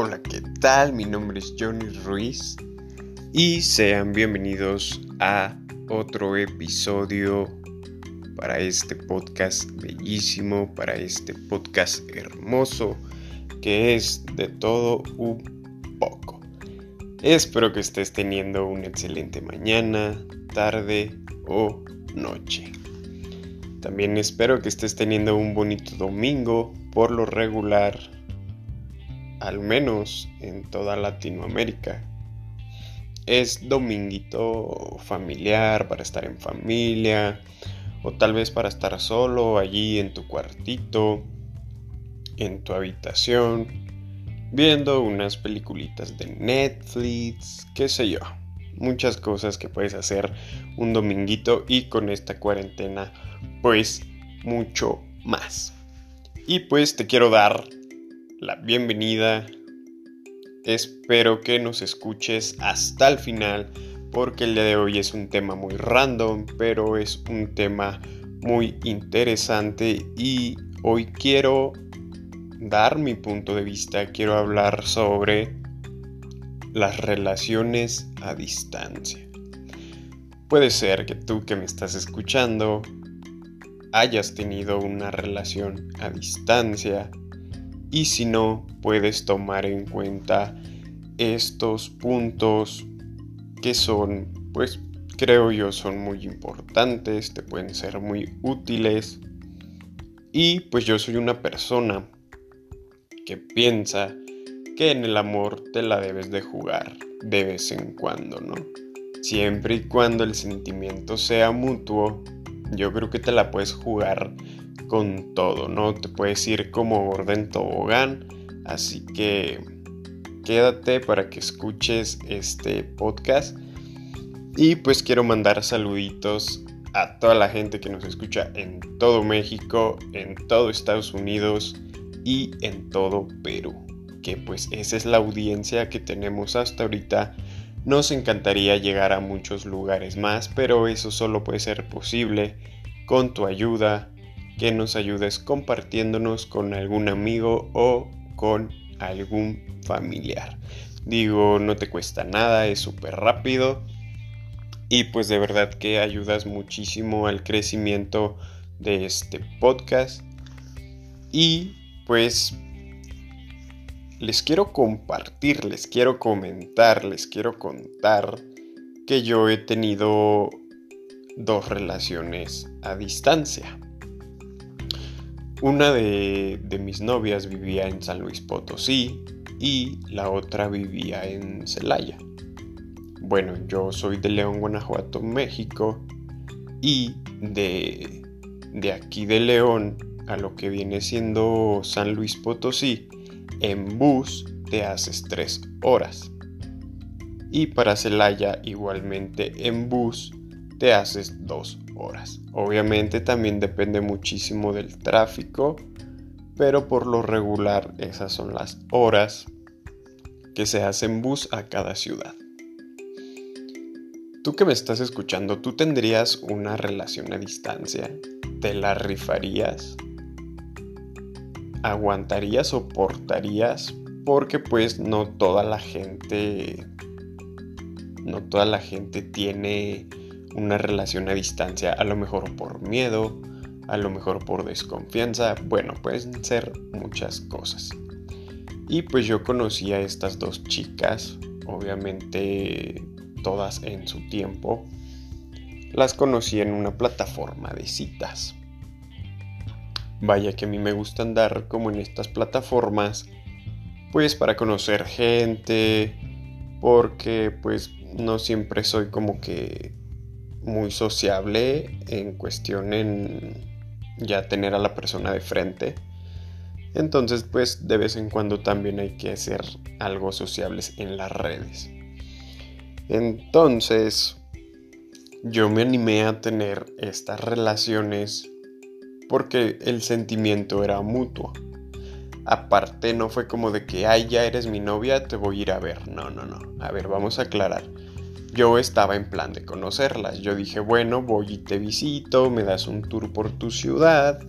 Hola, ¿qué tal? Mi nombre es Johnny Ruiz y sean bienvenidos a otro episodio para este podcast bellísimo, para este podcast hermoso que es de todo un poco. Espero que estés teniendo una excelente mañana, tarde o noche. También espero que estés teniendo un bonito domingo. Por lo regular, al menos en toda Latinoamérica, es dominguito familiar para estar en familia o tal vez para estar solo allí en tu cuartito, en tu habitación, viendo unas peliculitas de Netflix, qué sé yo. Muchas cosas que puedes hacer un dominguito y con esta cuarentena pues mucho más. Y pues te quiero dar la bienvenida. Espero que nos escuches hasta el final porque el día de hoy es un tema muy random, pero es un tema muy interesante y hoy quiero dar mi punto de vista, quiero hablar sobre las relaciones a distancia. Puede ser que tú que me estás escuchando hayas tenido una relación a distancia y si no puedes tomar en cuenta estos puntos que son pues creo yo son muy importantes, te pueden ser muy útiles y pues yo soy una persona que piensa que en el amor te la debes de jugar de vez en cuando, ¿no? Siempre y cuando el sentimiento sea mutuo yo creo que te la puedes jugar con todo, ¿no? Te puedes ir como orden tobogán, así que quédate para que escuches este podcast. Y pues quiero mandar saluditos a toda la gente que nos escucha en todo México, en todo Estados Unidos y en todo Perú. Que pues esa es la audiencia que tenemos hasta ahorita nos encantaría llegar a muchos lugares más, pero eso solo puede ser posible con tu ayuda, que nos ayudes compartiéndonos con algún amigo o con algún familiar. Digo, no te cuesta nada, es súper rápido y pues de verdad que ayudas muchísimo al crecimiento de este podcast. Y pues les quiero compartir, les quiero comentar, les quiero contar que yo he tenido dos relaciones a distancia. Una de, mis novias vivía en San Luis Potosí y la otra vivía en Celaya. Bueno, yo soy de León, Guanajuato, México y de, de aquí de León a lo que viene siendo San Luis Potosí en bus te haces 3 horas. Y para Celaya igualmente en bus te haces 2 horas. Obviamente también depende muchísimo del tráfico, pero por lo regular esas son las horas que se hacen bus a cada ciudad. Tú que me estás escuchando, ¿tú tendrías una relación a distancia? ¿Te la rifarías? aguantarías, soportarías, porque pues no toda la gente, no toda la gente tiene una relación a distancia, a lo mejor por miedo, a lo mejor por desconfianza, bueno, pueden ser muchas cosas. Y pues yo conocí a estas dos chicas, obviamente todas en su tiempo. Las conocí en una plataforma de citas. Vaya que a mí me gusta andar como en estas plataformas, pues para conocer gente, porque pues no siempre soy como que muy sociable en cuestión en ya tener a la persona de frente. Entonces pues de vez en cuando también hay que hacer algo sociables en las redes. Entonces yo me animé a tener estas relaciones porque el sentimiento era mutuo. Aparte no fue como de que, ay, ya eres mi novia, te voy a ir a ver. No, no, no. A ver, vamos a aclarar. Yo estaba en plan de conocerlas. Yo dije, bueno, voy y te visito, me das un tour por tu ciudad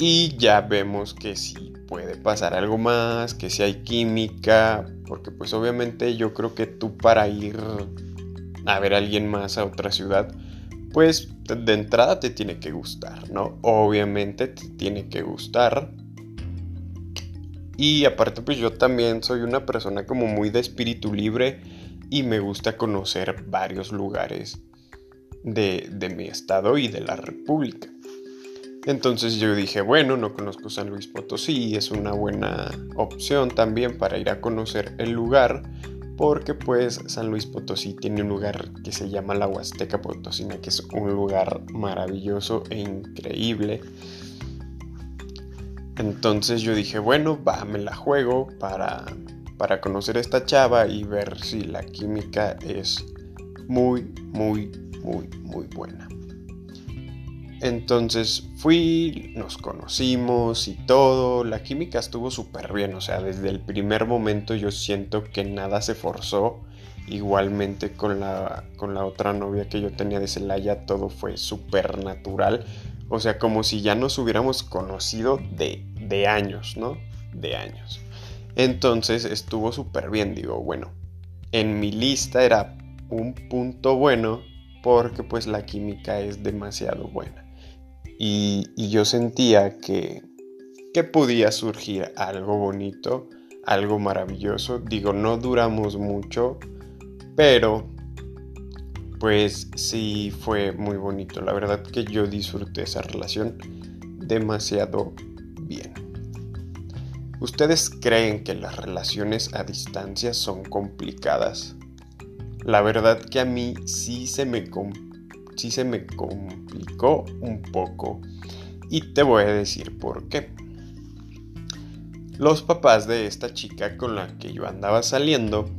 y ya vemos que si puede pasar algo más, que si hay química, porque pues obviamente yo creo que tú para ir a ver a alguien más a otra ciudad, pues de entrada te tiene que gustar, ¿no? Obviamente te tiene que gustar. Y aparte pues yo también soy una persona como muy de espíritu libre y me gusta conocer varios lugares de, de mi estado y de la república. Entonces yo dije, bueno, no conozco San Luis Potosí, es una buena opción también para ir a conocer el lugar, porque pues San Luis Potosí tiene un lugar que se llama la Huasteca Potosina, que es un lugar maravilloso e increíble. Entonces yo dije, bueno, va, la juego para, para conocer a esta chava y ver si la química es muy, muy, muy, muy buena. Entonces fui, nos conocimos y todo, la química estuvo súper bien, o sea, desde el primer momento yo siento que nada se forzó, igualmente con la, con la otra novia que yo tenía de Celaya, todo fue súper natural, o sea, como si ya nos hubiéramos conocido de, de años, ¿no? De años. Entonces estuvo súper bien, digo, bueno, en mi lista era un punto bueno porque pues la química es demasiado buena y, yo sentía que, que podía surgir algo bonito, algo maravilloso. Digo, no duramos mucho, pero pues sí fue muy bonito. La verdad que yo disfruté esa relación demasiado bien. ¿Ustedes creen que las relaciones a distancia son complicadas? La verdad que a mí sí se me sí se me complicó un poco y te voy a decir por qué. Los papás de esta chica con la que yo andaba saliendo,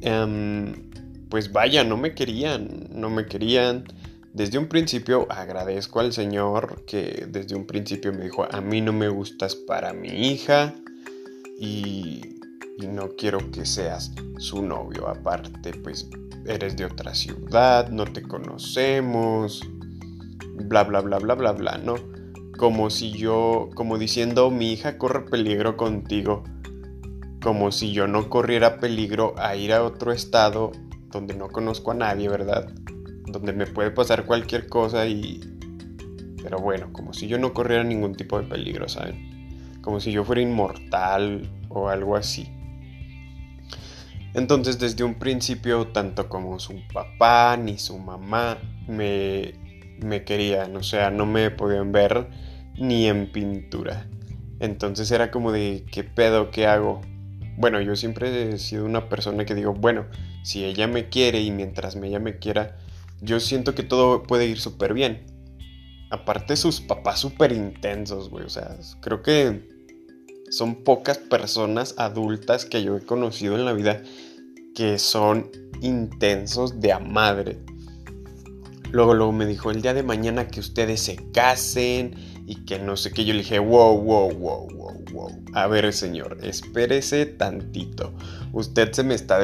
em, pues vaya, no me querían, no me querían. Desde un principio agradezco al Señor que desde un principio me dijo, a mí no me gustas para mi hija y, y no quiero que seas su novio. Aparte, pues eres de otra ciudad, no te conocemos, bla, bla, bla, bla, bla, bla, ¿no? Como si yo, como diciendo, mi hija corre peligro contigo, como si yo no corriera peligro a ir a otro estado donde no conozco a nadie, ¿verdad? Donde me puede pasar cualquier cosa y... Pero bueno, como si yo no corriera ningún tipo de peligro, ¿saben? Como si yo fuera inmortal o algo así. Entonces desde un principio tanto como su papá ni su mamá me, me querían, o sea, no me podían ver ni en pintura. Entonces era como de, ¿qué pedo? ¿Qué hago? Bueno, yo siempre he sido una persona que digo, bueno, si ella me quiere y mientras ella me quiera, yo siento que todo puede ir súper bien. Aparte sus papás súper intensos, güey, o sea, creo que son pocas personas adultas que yo he conocido en la vida que son intensos de a madre. Luego, luego me dijo, el día de mañana que ustedes se casen y que no sé qué. Yo le dije, wow, wow, wow, wow, wow. A ver, señor, espérese tantito. Usted se me está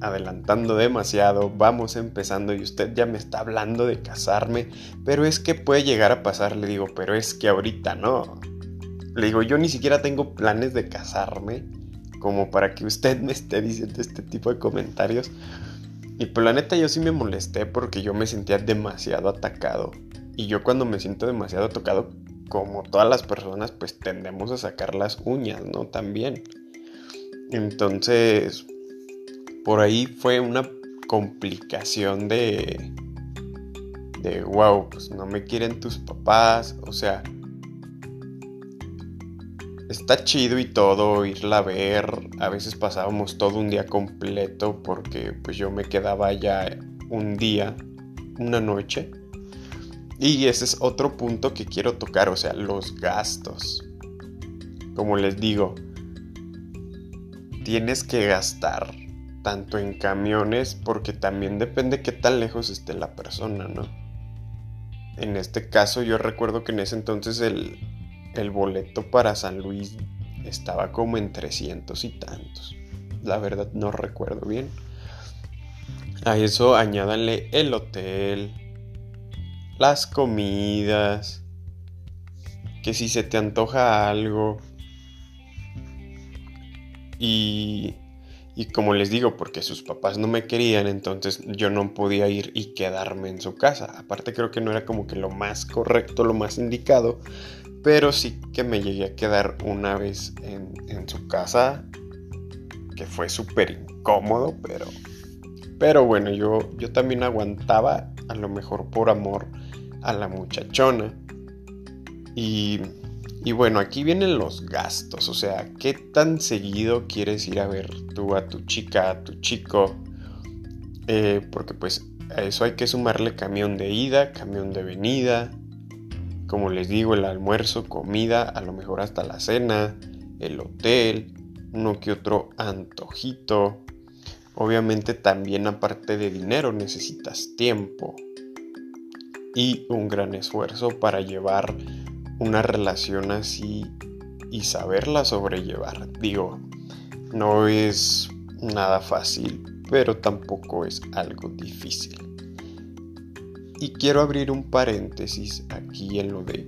adelantando demasiado. Vamos empezando y usted ya me está hablando de casarme. Pero es que puede llegar a pasar, le digo, pero es que ahorita no. Le digo, yo ni siquiera tengo planes de casarme como para que usted me esté diciendo este tipo de comentarios. Y por la neta yo sí me molesté porque yo me sentía demasiado atacado. Y yo cuando me siento demasiado tocado, como todas las personas, pues tendemos a sacar las uñas, ¿no? También. Entonces, por ahí fue una complicación de... De, wow, pues no me quieren tus papás, o sea, está chido y todo irla a ver. A veces pasábamos todo un día completo porque pues yo me quedaba ya un día, una noche. Y ese es otro punto que quiero tocar, o sea, los gastos. Como les digo, tienes que gastar tanto en camiones porque también depende qué tan lejos esté la persona, ¿no? En este caso yo recuerdo que en ese entonces el, boleto para San Luis estaba como en 300 y tantos. La verdad no recuerdo bien. A eso añádanle el hotel, las comidas, que si se te antoja algo y, y como les digo, porque sus papás no me querían, entonces yo no podía ir y quedarme en su casa. Aparte creo que no era como que lo más correcto, lo más indicado, pero sí que me llegué a quedar una vez en, en su casa, que fue súper incómodo, pero, pero bueno, yo, yo también aguantaba, a lo mejor por amor a la muchachona. Y y bueno, aquí vienen los gastos, o sea, ¿qué tan seguido quieres ir a ver tú a tu chica, a tu chico? Eh, porque pues a eso hay que sumarle camión de ida, camión de venida, como les digo, el almuerzo, comida, a lo mejor hasta la cena, el hotel, uno que otro antojito. Obviamente también aparte de dinero necesitas tiempo y un gran esfuerzo para llevar una relación así y saberla sobrellevar. Digo, no es nada fácil, pero tampoco es algo difícil. Y quiero abrir un paréntesis aquí en lo de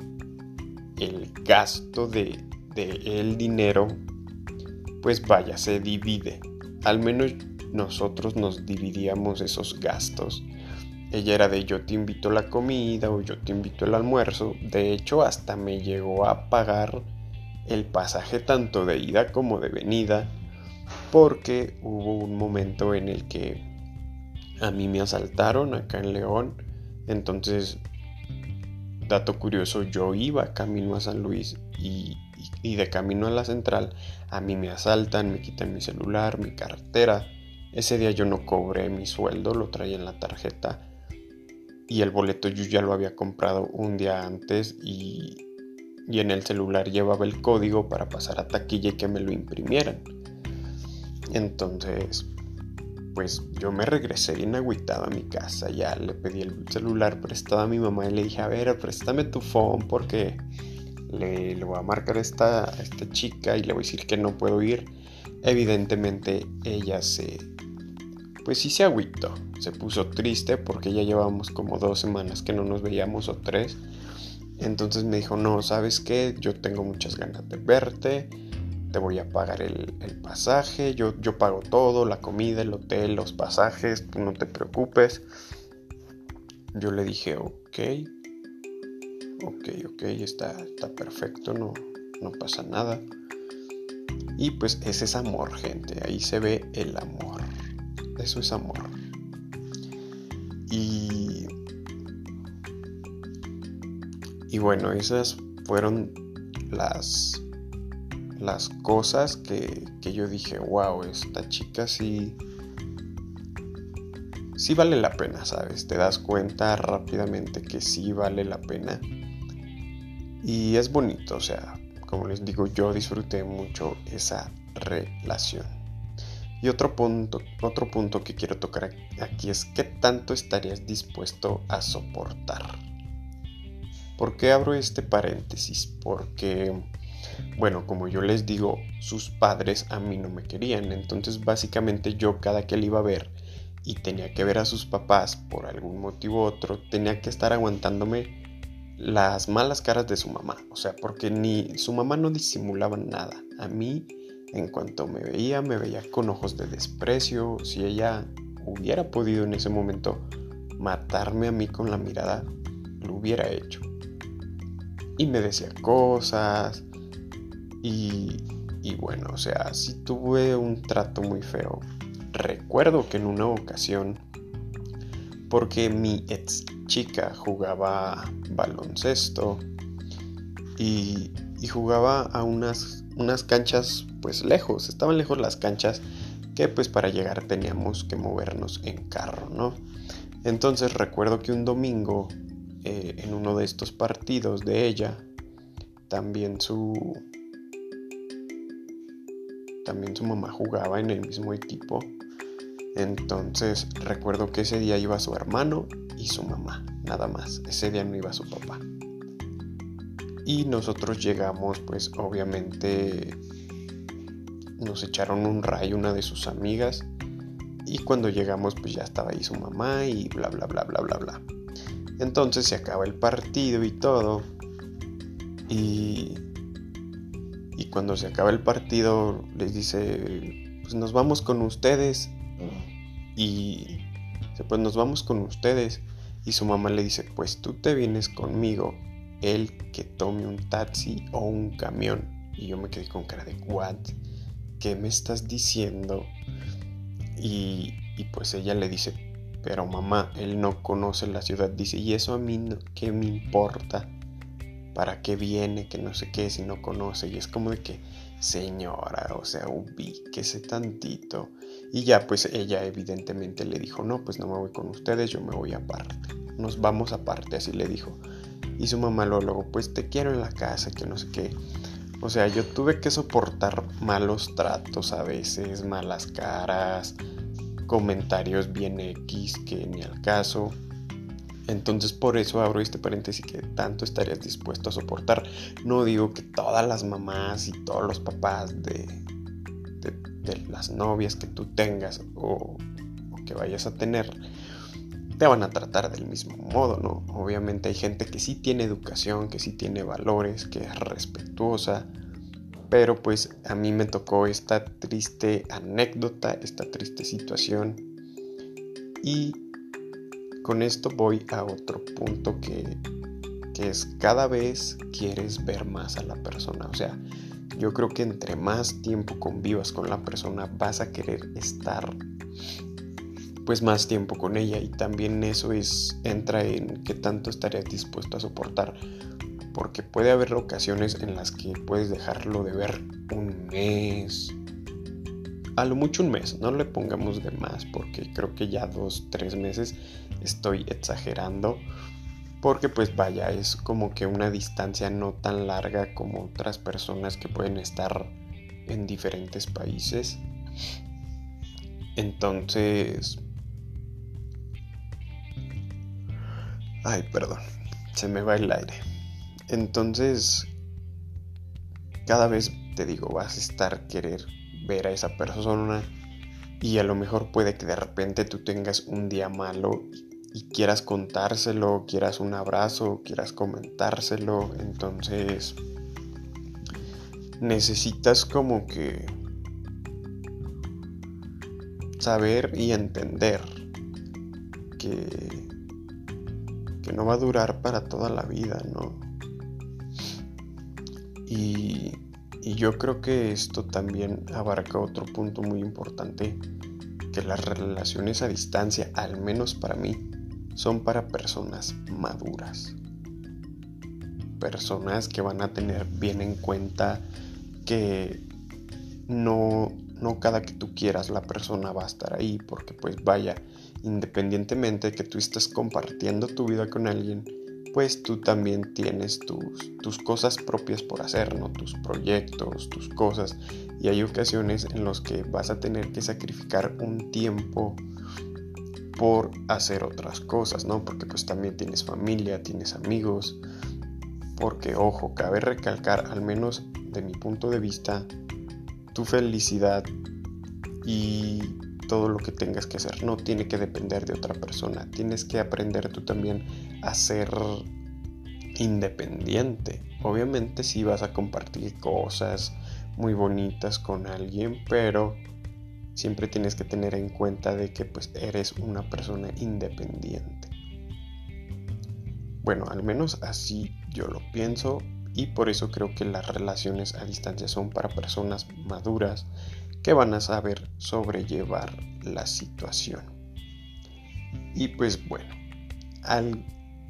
el gasto de, de el dinero, pues vaya, se divide. Al menos nosotros nos dividíamos esos gastos ella era de yo te invito la comida o yo te invito el almuerzo. De hecho, hasta me llegó a pagar el pasaje tanto de ida como de venida. Porque hubo un momento en el que a mí me asaltaron acá en León. Entonces, dato curioso, yo iba camino a San Luis y, y de camino a la central a mí me asaltan, me quitan mi celular, mi cartera. Ese día yo no cobré mi sueldo, lo traía en la tarjeta y el boleto yo ya lo había comprado un día antes y, y en el celular llevaba el código para pasar a taquilla y que me lo imprimieran. Entonces, pues yo me regresé bien agüitado a mi casa, ya le pedí el celular prestado a mi mamá y le dije, a ver, préstame tu phone porque le, le voy a marcar esta, a esta chica y le voy a decir que no puedo ir. Evidentemente ella se, pues sí se agüitó, se puso triste porque ya llevamos como dos semanas que no nos veíamos o tres. Entonces me dijo, no, ¿sabes qué? Yo tengo muchas ganas de verte, te voy a pagar el, pasaje, yo, yo pago todo, la comida, el hotel, los pasajes, tú no te preocupes. Yo le dije, ok, ok, ok, está, está perfecto, no, no pasa nada. Y pues ese es amor, gente, ahí se ve el amor. Eso es amor. Y, y bueno, esas fueron las, las cosas que, que yo dije, wow, esta chica sí, sí vale la pena, ¿sabes? Te das cuenta rápidamente que sí vale la pena. Y es bonito, o sea, como les digo, yo disfruté mucho esa relación. Y otro punto, otro punto que quiero tocar aquí es qué tanto estarías dispuesto a soportar. ¿Por qué abro este paréntesis? Porque, bueno, como yo les digo, sus padres a mí no me querían. Entonces básicamente yo cada que le iba a ver y tenía que ver a sus papás por algún motivo u otro, tenía que estar aguantándome las malas caras de su mamá. O sea, porque ni su mamá no disimulaba nada. A mí en cuanto me veía, me veía con ojos de desprecio. Si ella hubiera podido en ese momento matarme a mí con la mirada, lo hubiera hecho. Y me decía cosas. Y, y bueno, o sea, sí tuve un trato muy feo. Recuerdo que en una ocasión, porque mi ex chica jugaba baloncesto y, y jugaba a unas, unas canchas pues lejos, estaban lejos las canchas que pues para llegar teníamos que movernos en carro, ¿no? Entonces recuerdo que un domingo eh, en uno de estos partidos de ella, también su también su mamá jugaba en el mismo equipo. Entonces recuerdo que ese día iba su hermano y su mamá, nada más. Ese día no iba su papá. Y nosotros llegamos pues obviamente nos echaron un rayo una de sus amigas y cuando llegamos pues ya estaba ahí su mamá y bla bla bla bla bla bla. Entonces se acaba el partido y todo. Y, y cuando se acaba el partido les dice, pues nos vamos con ustedes. Y pues nos vamos con ustedes. Y su mamá le dice, pues tú te vienes conmigo, él que tome un taxi o un camión. Y yo me quedé con cara de, ¿what? ¿Qué me estás diciendo? Y, y pues ella le dice, pero mamá, él no conoce la ciudad. Dice, ¿y eso a mí qué me importa? ¿Para qué viene? Que no sé qué, si no conoce. Y es como de que, señora, o sea, ubíquese tantito. Y ya, pues ella evidentemente le dijo, no, pues no me voy con ustedes, yo me voy aparte. Nos vamos aparte, así le dijo. Y su mamá luego, pues te quiero en la casa, que no sé qué. O sea, yo tuve que soportar malos tratos a veces, malas caras, comentarios bien X que ni al caso. Entonces por eso abro este paréntesis que tanto estarías dispuesto a soportar. No digo que todas las mamás y todos los papás de, de, las novias que tú tengas o, o, que vayas a tener te van a tratar del mismo modo, ¿no? Obviamente hay gente que sí tiene educación, que sí tiene valores, que es respetuosa, pero pues a mí me tocó esta triste anécdota, esta triste situación. Y con esto voy a otro punto que, que es cada vez quieres ver más a la persona. O sea, yo creo que entre más tiempo convivas con la persona vas a querer estar pues más tiempo con ella y también eso es entra en qué tanto estarías dispuesto a soportar porque puede haber ocasiones en las que puedes dejarlo de ver un mes, a lo mucho un mes, no le pongamos de más porque creo que ya dos, tres meses estoy exagerando porque pues vaya, es como que una distancia no tan larga como otras personas que pueden estar en diferentes países. Entonces... Ay, perdón, se me va el aire. Entonces, cada vez te digo, vas a estar querer ver a esa persona y a lo mejor puede que de repente tú tengas un día malo y quieras contárselo, quieras un abrazo, quieras comentárselo, entonces necesitas como que saber y entender que, no va a durar para toda la vida, ¿no? Y, yo creo que esto también abarca otro punto muy importante, que las relaciones a distancia, al menos para mí, son para personas maduras. Personas que van a tener bien en cuenta que no, no cada que tú quieras la persona va a estar ahí, porque pues vaya, independientemente de que tú estés compartiendo tu vida con alguien, pues tú también tienes tus, tus cosas propias por hacer, ¿no? Tus proyectos, tus cosas. Y hay ocasiones en los que vas a tener que sacrificar un tiempo por hacer otras cosas, ¿no? Porque pues también tienes familia, tienes amigos. Porque, ojo, cabe recalcar, al menos de mi punto de vista, tu felicidad y todo lo que tengas que hacer no tiene que depender de otra persona. Tienes que aprender tú también a ser independiente. Obviamente si vas a compartir cosas muy bonitas con alguien, pero siempre tienes que tener en cuenta de que pues eres una persona independiente. Bueno, al menos así yo lo pienso y por eso creo que las relaciones a distancia son para personas maduras que van a saber sobrellevar la situación. Y pues bueno,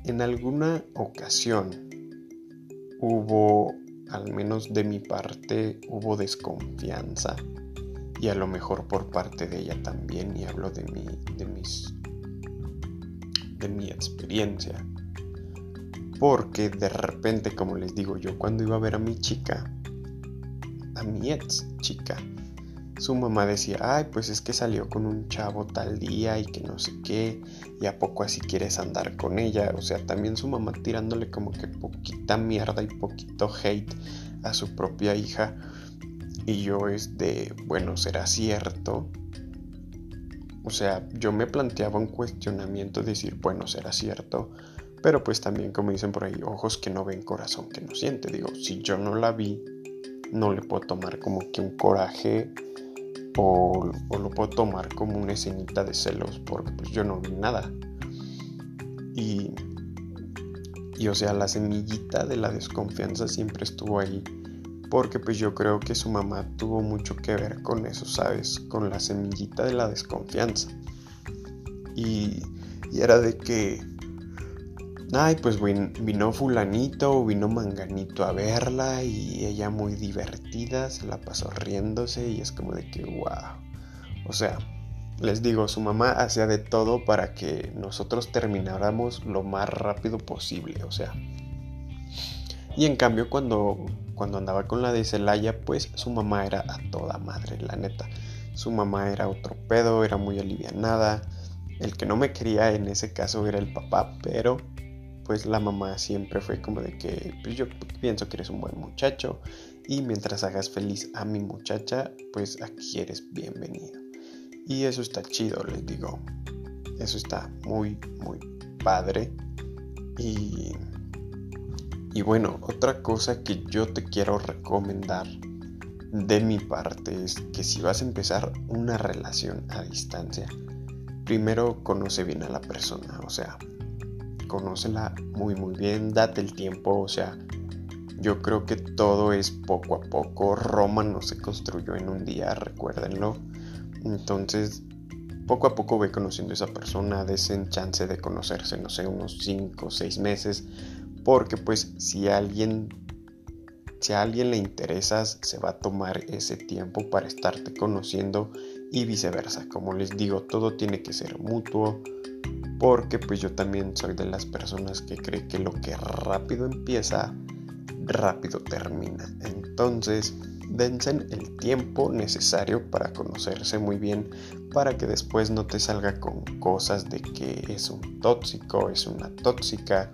en alguna ocasión hubo, al menos de mi parte, hubo desconfianza y a lo mejor por parte de ella también y hablo de mi, de mis, de mi experiencia. Porque de repente, como les digo yo, cuando iba a ver a mi chica, a mi ex chica, su mamá decía, ay, pues es que salió con un chavo tal día y que no sé qué, y a poco así quieres andar con ella. O sea, también su mamá tirándole como que poquita mierda y poquito hate a su propia hija. Y yo es de, bueno, ¿será cierto? O sea, yo me planteaba un cuestionamiento de decir, bueno, ¿será cierto? Pero pues también, como dicen por ahí, ojos que no ven, corazón que no siente. Digo, si yo no la vi, no le puedo tomar como que un coraje o, lo puedo tomar como una escenita de celos porque pues yo no vi nada. Y, y o sea, la semillita de la desconfianza siempre estuvo ahí porque pues yo creo que su mamá tuvo mucho que ver con eso, ¿sabes? Con la semillita de la desconfianza. Y, y era de que Ay, pues vino fulanito vino manganito a verla y ella muy divertida, se la pasó riéndose y es como de que, wow. O sea, les digo, su mamá hacía de todo para que nosotros termináramos lo más rápido posible, o sea. Y en cambio cuando, cuando andaba con la de Celaya, pues su mamá era a toda madre, la neta. Su mamá era otro pedo, era muy alivianada. El que no me quería en ese caso era el papá, pero pues la mamá siempre fue como de que pues yo pienso que eres un buen muchacho y mientras hagas feliz a mi muchacha, pues aquí eres bienvenido. Y eso está chido, les digo. Eso está muy, muy padre. Y, y bueno, otra cosa que yo te quiero recomendar de mi parte es que si vas a empezar una relación a distancia, primero conoce bien a la persona, o sea, conócela muy muy bien, date el tiempo, o sea, yo creo que todo es poco a poco, Roma no se construyó en un día, recuérdenlo, entonces poco a poco ve conociendo a esa persona, desen chance de conocerse, no sé, unos 5 o 6 meses, porque pues si alguien si a alguien le interesas, se va a tomar ese tiempo para estarte conociendo y viceversa. Como les digo, todo tiene que ser mutuo porque pues yo también soy de las personas que cree que lo que rápido empieza, rápido termina. Entonces, dense el tiempo necesario para conocerse muy bien, para que después no te salga con cosas de que es un tóxico, es una tóxica,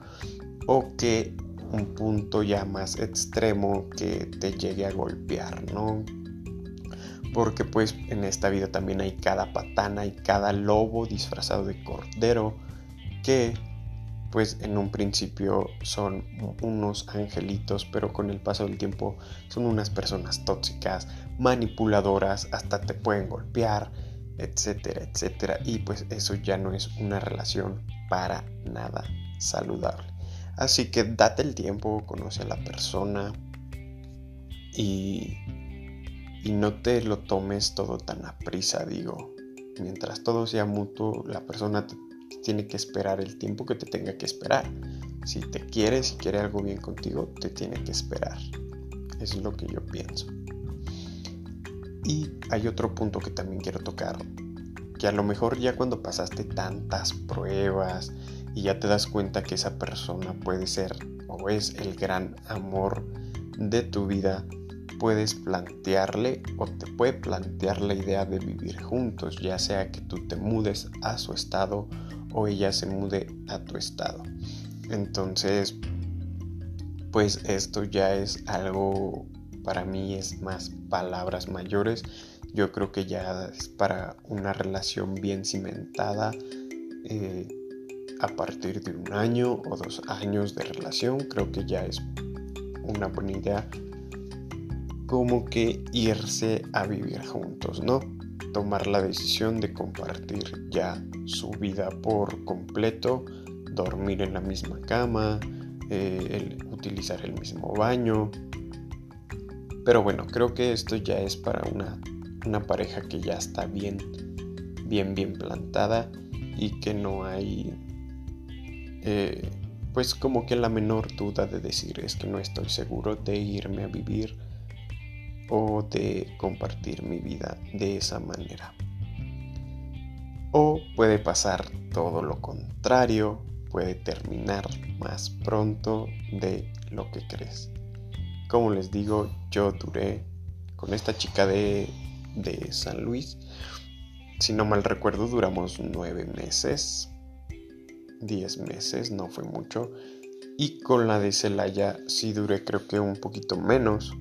o que un punto ya más extremo que te llegue a golpear, ¿no? Porque pues en esta vida también hay cada patana y cada lobo disfrazado de cordero que pues en un principio son unos angelitos, pero con el paso del tiempo son unas personas tóxicas, manipuladoras, hasta te pueden golpear, etcétera, etcétera. Y pues eso ya no es una relación para nada saludable. Así que date el tiempo, conoce a la persona y y no te lo tomes todo tan a prisa, digo. Mientras todo sea mutuo, la persona tiene que esperar el tiempo que te tenga que esperar. Si te quiere, si quiere algo bien contigo, te tiene que esperar. Es lo que yo pienso. Y hay otro punto que también quiero tocar, que a lo mejor ya cuando pasaste tantas pruebas y ya te das cuenta que esa persona puede ser o es el gran amor de tu vida, puedes plantearle o te puede plantear la idea de vivir juntos, ya sea que tú te mudes a su estado o ella se mude a tu estado. Entonces, pues esto ya es algo, para mí es más palabras mayores. Yo creo que ya es para una relación bien cimentada. Eh, a partir de un año o dos años de relación, creo que ya es una buena idea como que irse a vivir juntos, ¿no? Tomar la decisión de compartir ya su vida por completo, dormir en la misma cama, eh, utilizar el mismo baño. Pero bueno, creo que esto ya es para una, una pareja que ya está bien, bien, bien plantada y que no hay, eh, pues como que la menor duda de decir es que no estoy seguro de irme a vivir o de compartir mi vida de esa manera. O puede pasar todo lo contrario, puede terminar más pronto de lo que crees. Como les digo, yo duré con esta chica de, de San Luis. Si no mal recuerdo, duramos nueve meses. Diez meses, no fue mucho. Y con la de Celaya sí duré creo que un poquito menos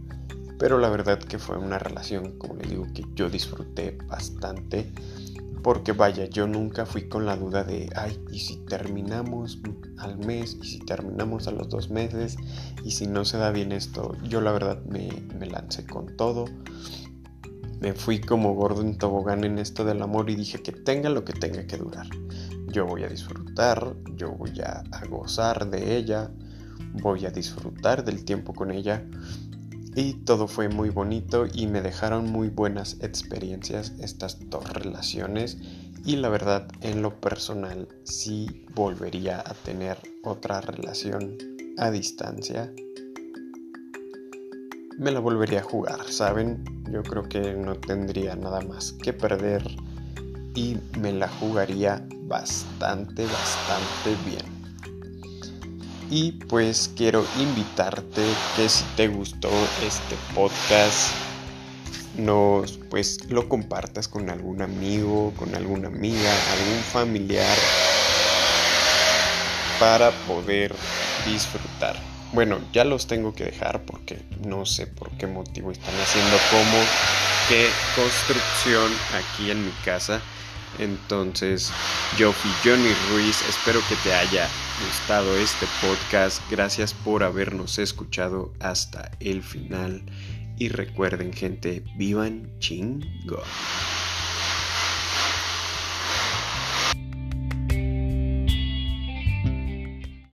pero la verdad que fue una relación, como les digo, que yo disfruté bastante Porque vaya, yo nunca fui con la duda de, ay, ¿y si terminamos al mes? ¿Y si terminamos a los dos meses? ¿Y si no se da bien esto? Yo la verdad me, me lancé con todo. Me fui como gordo en tobogán en esto del amor y dije que tenga lo que tenga que durar. Yo voy a disfrutar, yo voy a, a gozar de ella, voy a disfrutar del tiempo con ella y todo fue muy bonito y me dejaron muy buenas experiencias estas dos relaciones y la verdad en lo personal sí volvería a tener otra relación a distancia. Me la volvería a jugar saben yo creo que no tendría nada más que perder y me la jugaría bastante bastante bien y pues quiero invitarte que si te gustó este podcast, nos pues lo compartas con algún amigo, con alguna amiga, algún familiar para poder disfrutar. Bueno, ya los tengo que dejar porque no sé por qué motivo están haciendo como que construcción aquí en mi casa. Entonces, yo fui Johnny Ruiz, espero que te haya gustado este podcast, gracias por habernos escuchado hasta el final y recuerden gente, vivan chingón.